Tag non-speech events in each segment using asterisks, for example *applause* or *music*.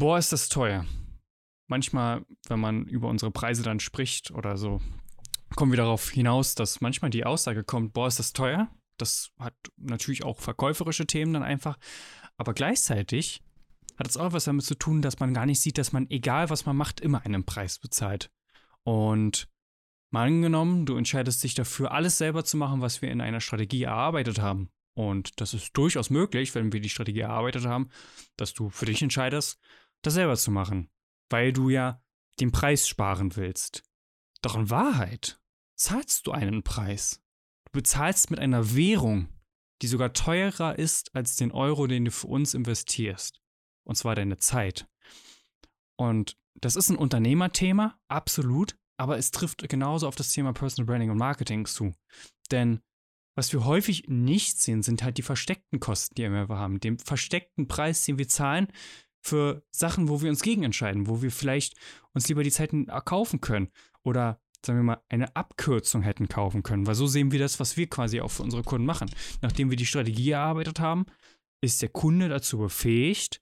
Boah, ist das teuer. Manchmal, wenn man über unsere Preise dann spricht oder so, kommen wir darauf hinaus, dass manchmal die Aussage kommt, boah, ist das teuer. Das hat natürlich auch verkäuferische Themen dann einfach. Aber gleichzeitig hat es auch was damit zu tun, dass man gar nicht sieht, dass man, egal was man macht, immer einen Preis bezahlt. Und mal angenommen, du entscheidest dich dafür, alles selber zu machen, was wir in einer Strategie erarbeitet haben. Und das ist durchaus möglich, wenn wir die Strategie erarbeitet haben, dass du für dich entscheidest, das selber zu machen. Weil du ja den Preis sparen willst. Doch in Wahrheit zahlst du einen Preis. Du bezahlst mit einer Währung, die sogar teurer ist als den Euro, den du für uns investierst. Und zwar deine Zeit. Und das ist ein Unternehmerthema, absolut, aber es trifft genauso auf das Thema Personal Branding und Marketing zu. Denn was wir häufig nicht sehen, sind halt die versteckten Kosten, die wir haben. Den versteckten Preis, den wir zahlen für Sachen, wo wir uns gegen entscheiden, wo wir vielleicht uns lieber die Zeiten kaufen können oder sagen wir mal, eine Abkürzung hätten kaufen können. Weil so sehen wir das, was wir quasi auch für unsere Kunden machen. Nachdem wir die Strategie erarbeitet haben, ist der Kunde dazu befähigt,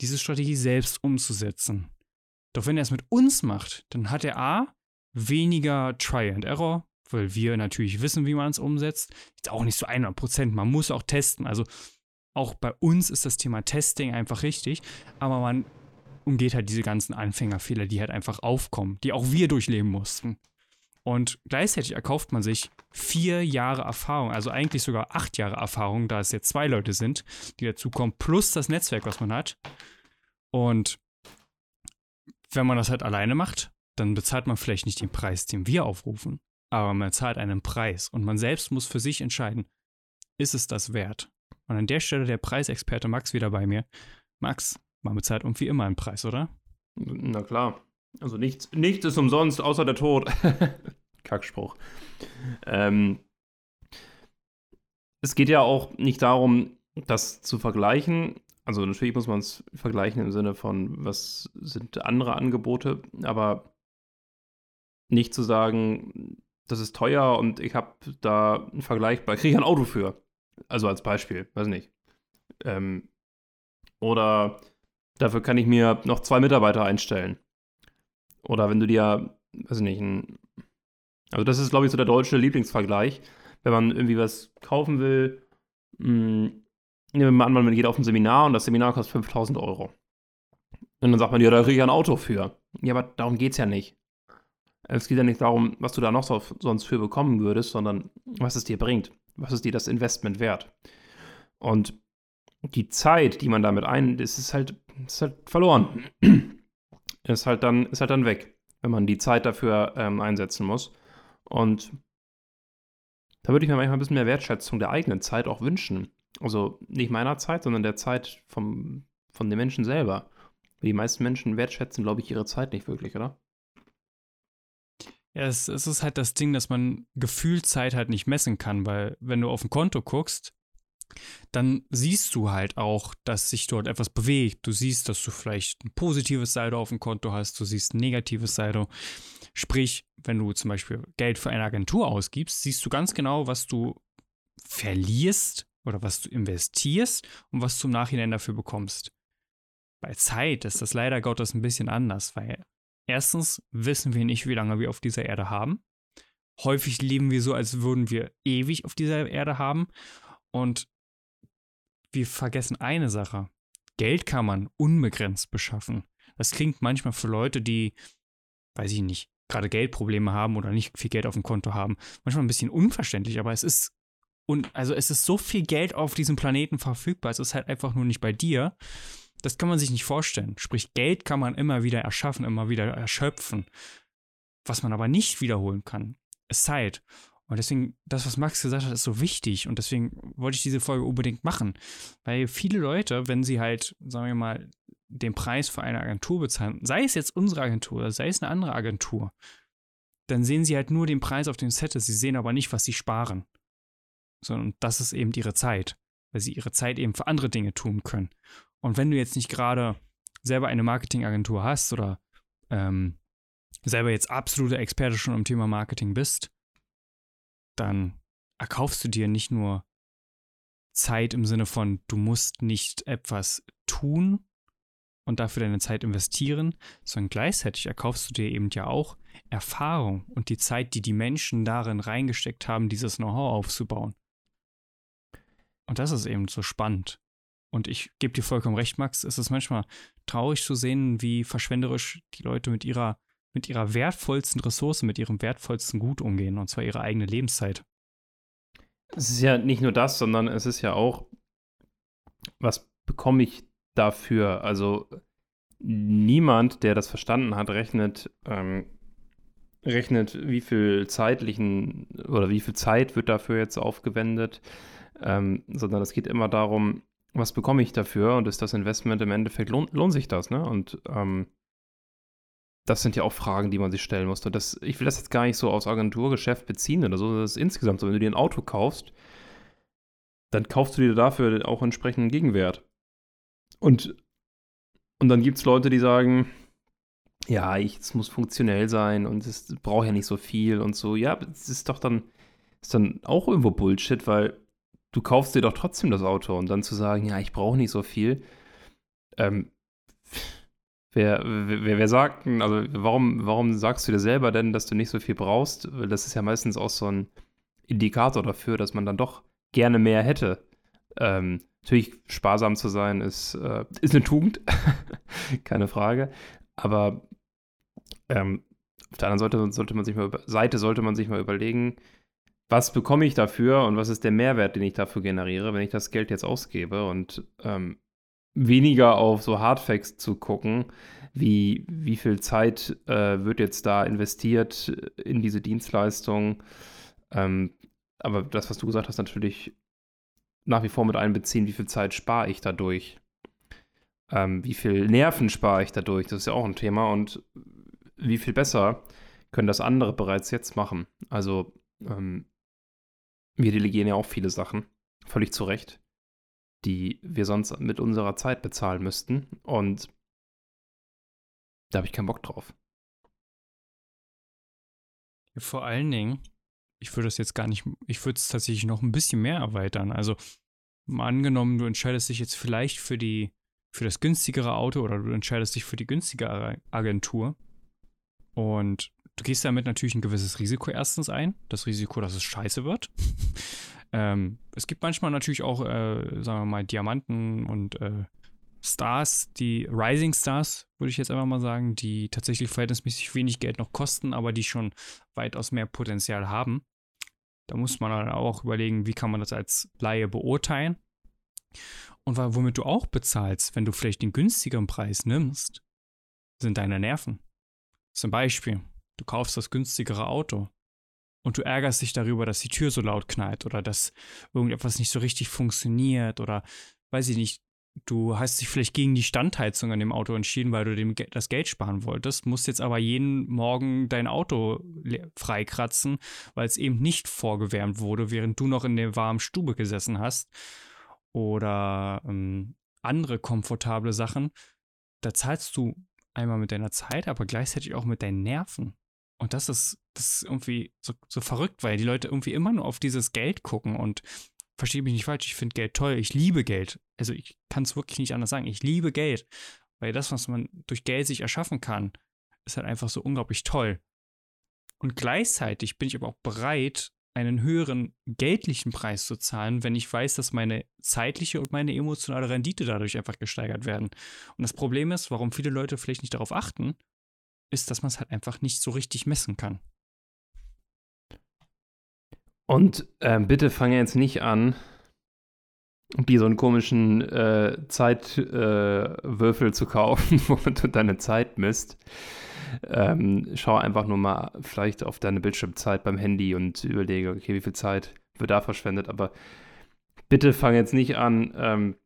diese Strategie selbst umzusetzen. Doch wenn er es mit uns macht, dann hat er A, weniger Try and Error, weil wir natürlich wissen, wie man es umsetzt. Ist auch nicht so 100 Prozent, man muss auch testen. Also auch bei uns ist das Thema Testing einfach richtig, aber man umgeht halt diese ganzen Anfängerfehler, die halt einfach aufkommen, die auch wir durchleben mussten. Und gleichzeitig erkauft man sich vier Jahre Erfahrung, also eigentlich sogar acht Jahre Erfahrung, da es jetzt zwei Leute sind, die dazukommen, plus das Netzwerk, was man hat. Und wenn man das halt alleine macht, dann bezahlt man vielleicht nicht den Preis, den wir aufrufen, aber man zahlt einen Preis und man selbst muss für sich entscheiden, ist es das wert? Und an der Stelle der Preisexperte Max wieder bei mir. Max, man bezahlt irgendwie immer einen Preis, oder? Na klar. Also nichts, nichts ist umsonst, außer der Tod. *laughs* Kackspruch. Ähm, es geht ja auch nicht darum, das zu vergleichen. Also natürlich muss man es vergleichen im Sinne von, was sind andere Angebote, aber nicht zu sagen, das ist teuer und ich habe da einen Vergleich bei, kriege ich ein Auto für. Also als Beispiel, weiß nicht. Ähm, oder dafür kann ich mir noch zwei Mitarbeiter einstellen. Oder wenn du dir, weiß nicht, ein, also das ist, glaube ich, so der deutsche Lieblingsvergleich. Wenn man irgendwie was kaufen will, hm, nehmen wir mal an, man geht auf ein Seminar und das Seminar kostet 5000 Euro. Und dann sagt man, ja, da kriege ich ein Auto für. Ja, aber darum geht es ja nicht. Es geht ja nicht darum, was du da noch so, sonst für bekommen würdest, sondern was es dir bringt. Was ist dir das Investment wert? Und die Zeit, die man damit ein, das ist halt, ist halt verloren. *clears throat* ist halt dann, ist halt dann weg, wenn man die Zeit dafür ähm, einsetzen muss. Und da würde ich mir manchmal ein bisschen mehr Wertschätzung der eigenen Zeit auch wünschen. Also nicht meiner Zeit, sondern der Zeit vom, von den Menschen selber. Die meisten Menschen wertschätzen, glaube ich, ihre Zeit nicht wirklich, oder? Ja, es, es ist halt das Ding, dass man Gefühlzeit halt nicht messen kann, weil wenn du auf ein Konto guckst, dann siehst du halt auch, dass sich dort etwas bewegt. Du siehst, dass du vielleicht ein positives Saldo auf dem Konto hast, du siehst ein negatives Saldo. Sprich, wenn du zum Beispiel Geld für eine Agentur ausgibst, siehst du ganz genau, was du verlierst oder was du investierst und was du im Nachhinein dafür bekommst. Bei Zeit ist das leider Gottes ein bisschen anders, weil erstens wissen wir nicht, wie lange wir auf dieser Erde haben. Häufig leben wir so, als würden wir ewig auf dieser Erde haben. Und wir vergessen eine Sache. Geld kann man unbegrenzt beschaffen. Das klingt manchmal für Leute, die, weiß ich nicht, gerade Geldprobleme haben oder nicht viel Geld auf dem Konto haben, manchmal ein bisschen unverständlich, aber es ist und also es ist so viel Geld auf diesem Planeten verfügbar, es ist halt einfach nur nicht bei dir. Das kann man sich nicht vorstellen. Sprich, Geld kann man immer wieder erschaffen, immer wieder erschöpfen. Was man aber nicht wiederholen kann, ist Zeit. Und deswegen, das, was Max gesagt hat, ist so wichtig. Und deswegen wollte ich diese Folge unbedingt machen. Weil viele Leute, wenn sie halt, sagen wir mal, den Preis für eine Agentur bezahlen, sei es jetzt unsere Agentur oder sei es eine andere Agentur, dann sehen sie halt nur den Preis auf dem Set. Sie sehen aber nicht, was sie sparen. Sondern das ist eben ihre Zeit. Weil sie ihre Zeit eben für andere Dinge tun können. Und wenn du jetzt nicht gerade selber eine Marketingagentur hast oder ähm, selber jetzt absoluter Experte schon im Thema Marketing bist, dann erkaufst du dir nicht nur Zeit im Sinne von, du musst nicht etwas tun und dafür deine Zeit investieren, sondern gleichzeitig erkaufst du dir eben ja auch Erfahrung und die Zeit, die die Menschen darin reingesteckt haben, dieses Know-how aufzubauen. Und das ist eben so spannend. Und ich gebe dir vollkommen recht, Max, es ist manchmal traurig zu sehen, wie verschwenderisch die Leute mit ihrer, mit ihrer wertvollsten Ressource, mit ihrem wertvollsten Gut umgehen, und zwar ihre eigene Lebenszeit. Es ist ja nicht nur das, sondern es ist ja auch, was bekomme ich dafür? Also niemand, der das verstanden hat, rechnet, ähm, rechnet, wie viel zeitlichen oder wie viel Zeit wird dafür jetzt aufgewendet, ähm, sondern es geht immer darum, was bekomme ich dafür und ist das Investment im Endeffekt, lohnt, lohnt sich das, ne? Und ähm, das sind ja auch Fragen, die man sich stellen muss. Und das, ich will das jetzt gar nicht so aufs Agenturgeschäft beziehen oder so, das ist insgesamt so, wenn du dir ein Auto kaufst, dann kaufst du dir dafür auch entsprechenden Gegenwert. Und, und dann gibt es Leute, die sagen, ja, es muss funktionell sein und es braucht ja nicht so viel und so. Ja, es ist doch dann, ist dann auch irgendwo Bullshit, weil du kaufst dir doch trotzdem das Auto und dann zu sagen, ja, ich brauche nicht so viel. Ähm, wer, wer, wer sagt, also warum, warum sagst du dir selber denn, dass du nicht so viel brauchst? Weil das ist ja meistens auch so ein Indikator dafür, dass man dann doch gerne mehr hätte. Ähm, natürlich, sparsam zu sein ist, äh, ist eine Tugend, *laughs* keine Frage. Aber ähm, auf der anderen Seite sollte man sich mal Seite sollte man sich mal überlegen, was bekomme ich dafür und was ist der Mehrwert, den ich dafür generiere, wenn ich das Geld jetzt ausgebe und ähm, weniger auf so Hardfacts zu gucken, wie, wie viel Zeit äh, wird jetzt da investiert in diese Dienstleistung. Ähm, aber das, was du gesagt hast, natürlich nach wie vor mit einbeziehen, wie viel Zeit spare ich dadurch. Ähm, wie viel Nerven spare ich dadurch, das ist ja auch ein Thema und wie viel besser können das andere bereits jetzt machen. Also ähm, wir delegieren ja auch viele Sachen, völlig zu Recht, die wir sonst mit unserer Zeit bezahlen müssten. Und da habe ich keinen Bock drauf. Vor allen Dingen, ich würde das jetzt gar nicht, ich würde es tatsächlich noch ein bisschen mehr erweitern. Also mal angenommen, du entscheidest dich jetzt vielleicht für die, für das günstigere Auto oder du entscheidest dich für die günstigere Agentur und du gehst damit natürlich ein gewisses Risiko erstens ein. Das Risiko, dass es scheiße wird. Ähm, es gibt manchmal natürlich auch, äh, sagen wir mal, Diamanten und äh, Stars, die Rising Stars, würde ich jetzt einfach mal sagen, die tatsächlich verhältnismäßig wenig Geld noch kosten, aber die schon weitaus mehr Potenzial haben. Da muss man dann auch überlegen, wie kann man das als Laie beurteilen. Und womit du auch bezahlst, wenn du vielleicht den günstigeren Preis nimmst, sind deine Nerven. Zum Beispiel, du kaufst das günstigere Auto und du ärgerst dich darüber, dass die Tür so laut knallt oder dass irgendetwas nicht so richtig funktioniert oder weiß ich nicht, du hast dich vielleicht gegen die Standheizung an dem Auto entschieden, weil du dem das Geld sparen wolltest, musst jetzt aber jeden Morgen dein Auto freikratzen, weil es eben nicht vorgewärmt wurde, während du noch in der warmen Stube gesessen hast. Oder ähm, andere komfortable Sachen. Da zahlst du einmal mit deiner Zeit, aber gleichzeitig auch mit deinen Nerven. Und das ist, das ist irgendwie so, so verrückt, weil die Leute irgendwie immer nur auf dieses Geld gucken und verstehe mich nicht falsch, ich finde Geld toll, ich liebe Geld. Also ich kann es wirklich nicht anders sagen. Ich liebe Geld, weil das, was man durch Geld sich erschaffen kann, ist halt einfach so unglaublich toll. Und gleichzeitig bin ich aber auch bereit, einen höheren geldlichen Preis zu zahlen, wenn ich weiß, dass meine zeitliche und meine emotionale Rendite dadurch einfach gesteigert werden. Und das Problem ist, warum viele Leute vielleicht nicht darauf achten, ist, dass man es halt einfach nicht so richtig messen kann. Und ähm, bitte fange jetzt nicht an, die so einen komischen äh, Zeitwürfel äh, zu kaufen, *laughs* womit du deine Zeit misst. Ähm, schau einfach nur mal vielleicht auf deine Bildschirmzeit beim Handy und überlege, okay, wie viel Zeit wird da verschwendet. Aber bitte fang jetzt nicht an, ähm,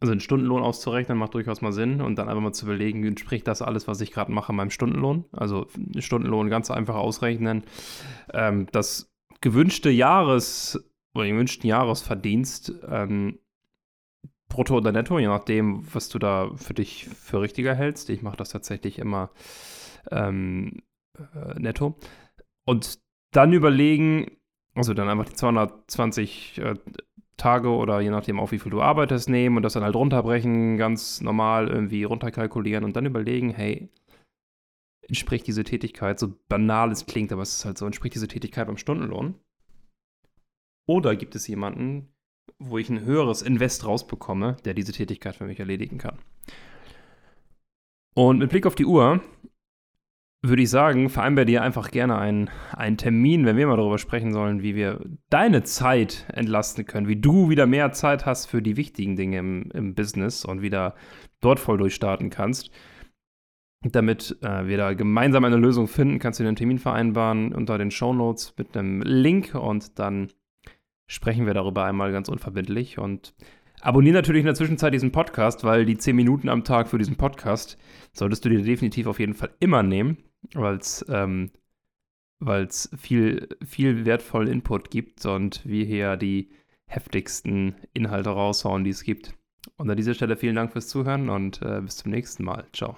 also einen Stundenlohn auszurechnen, macht durchaus mal Sinn. Und dann einfach mal zu überlegen, entspricht das alles, was ich gerade mache, meinem Stundenlohn? Also Stundenlohn ganz einfach ausrechnen. Ähm, das gewünschte Jahres- oder gewünschten Jahresverdienst ähm, brutto oder netto, je nachdem, was du da für dich für richtiger hältst. Ich mache das tatsächlich immer ähm, äh, netto. Und dann überlegen, also dann einfach die 220 äh, Tage oder je nachdem auch wie viel du arbeitest nehmen und das dann halt runterbrechen, ganz normal irgendwie runterkalkulieren und dann überlegen, hey, entspricht diese Tätigkeit, so banal es klingt, aber es ist halt so, entspricht diese Tätigkeit beim Stundenlohn? Oder gibt es jemanden, wo ich ein höheres Invest rausbekomme, der diese Tätigkeit für mich erledigen kann? Und mit Blick auf die Uhr würde ich sagen, vereinbare dir einfach gerne einen, einen Termin, wenn wir mal darüber sprechen sollen, wie wir deine Zeit entlasten können, wie du wieder mehr Zeit hast für die wichtigen Dinge im, im Business und wieder dort voll durchstarten kannst. Damit äh, wir da gemeinsam eine Lösung finden, kannst du den Termin vereinbaren unter den Show Notes mit einem Link und dann sprechen wir darüber einmal ganz unverbindlich und abonniere natürlich in der Zwischenzeit diesen Podcast, weil die 10 Minuten am Tag für diesen Podcast solltest du dir definitiv auf jeden Fall immer nehmen weil es ähm, viel, viel wertvollen Input gibt und wir hier die heftigsten Inhalte raushauen, die es gibt. Und an dieser Stelle vielen Dank fürs Zuhören und äh, bis zum nächsten Mal. Ciao.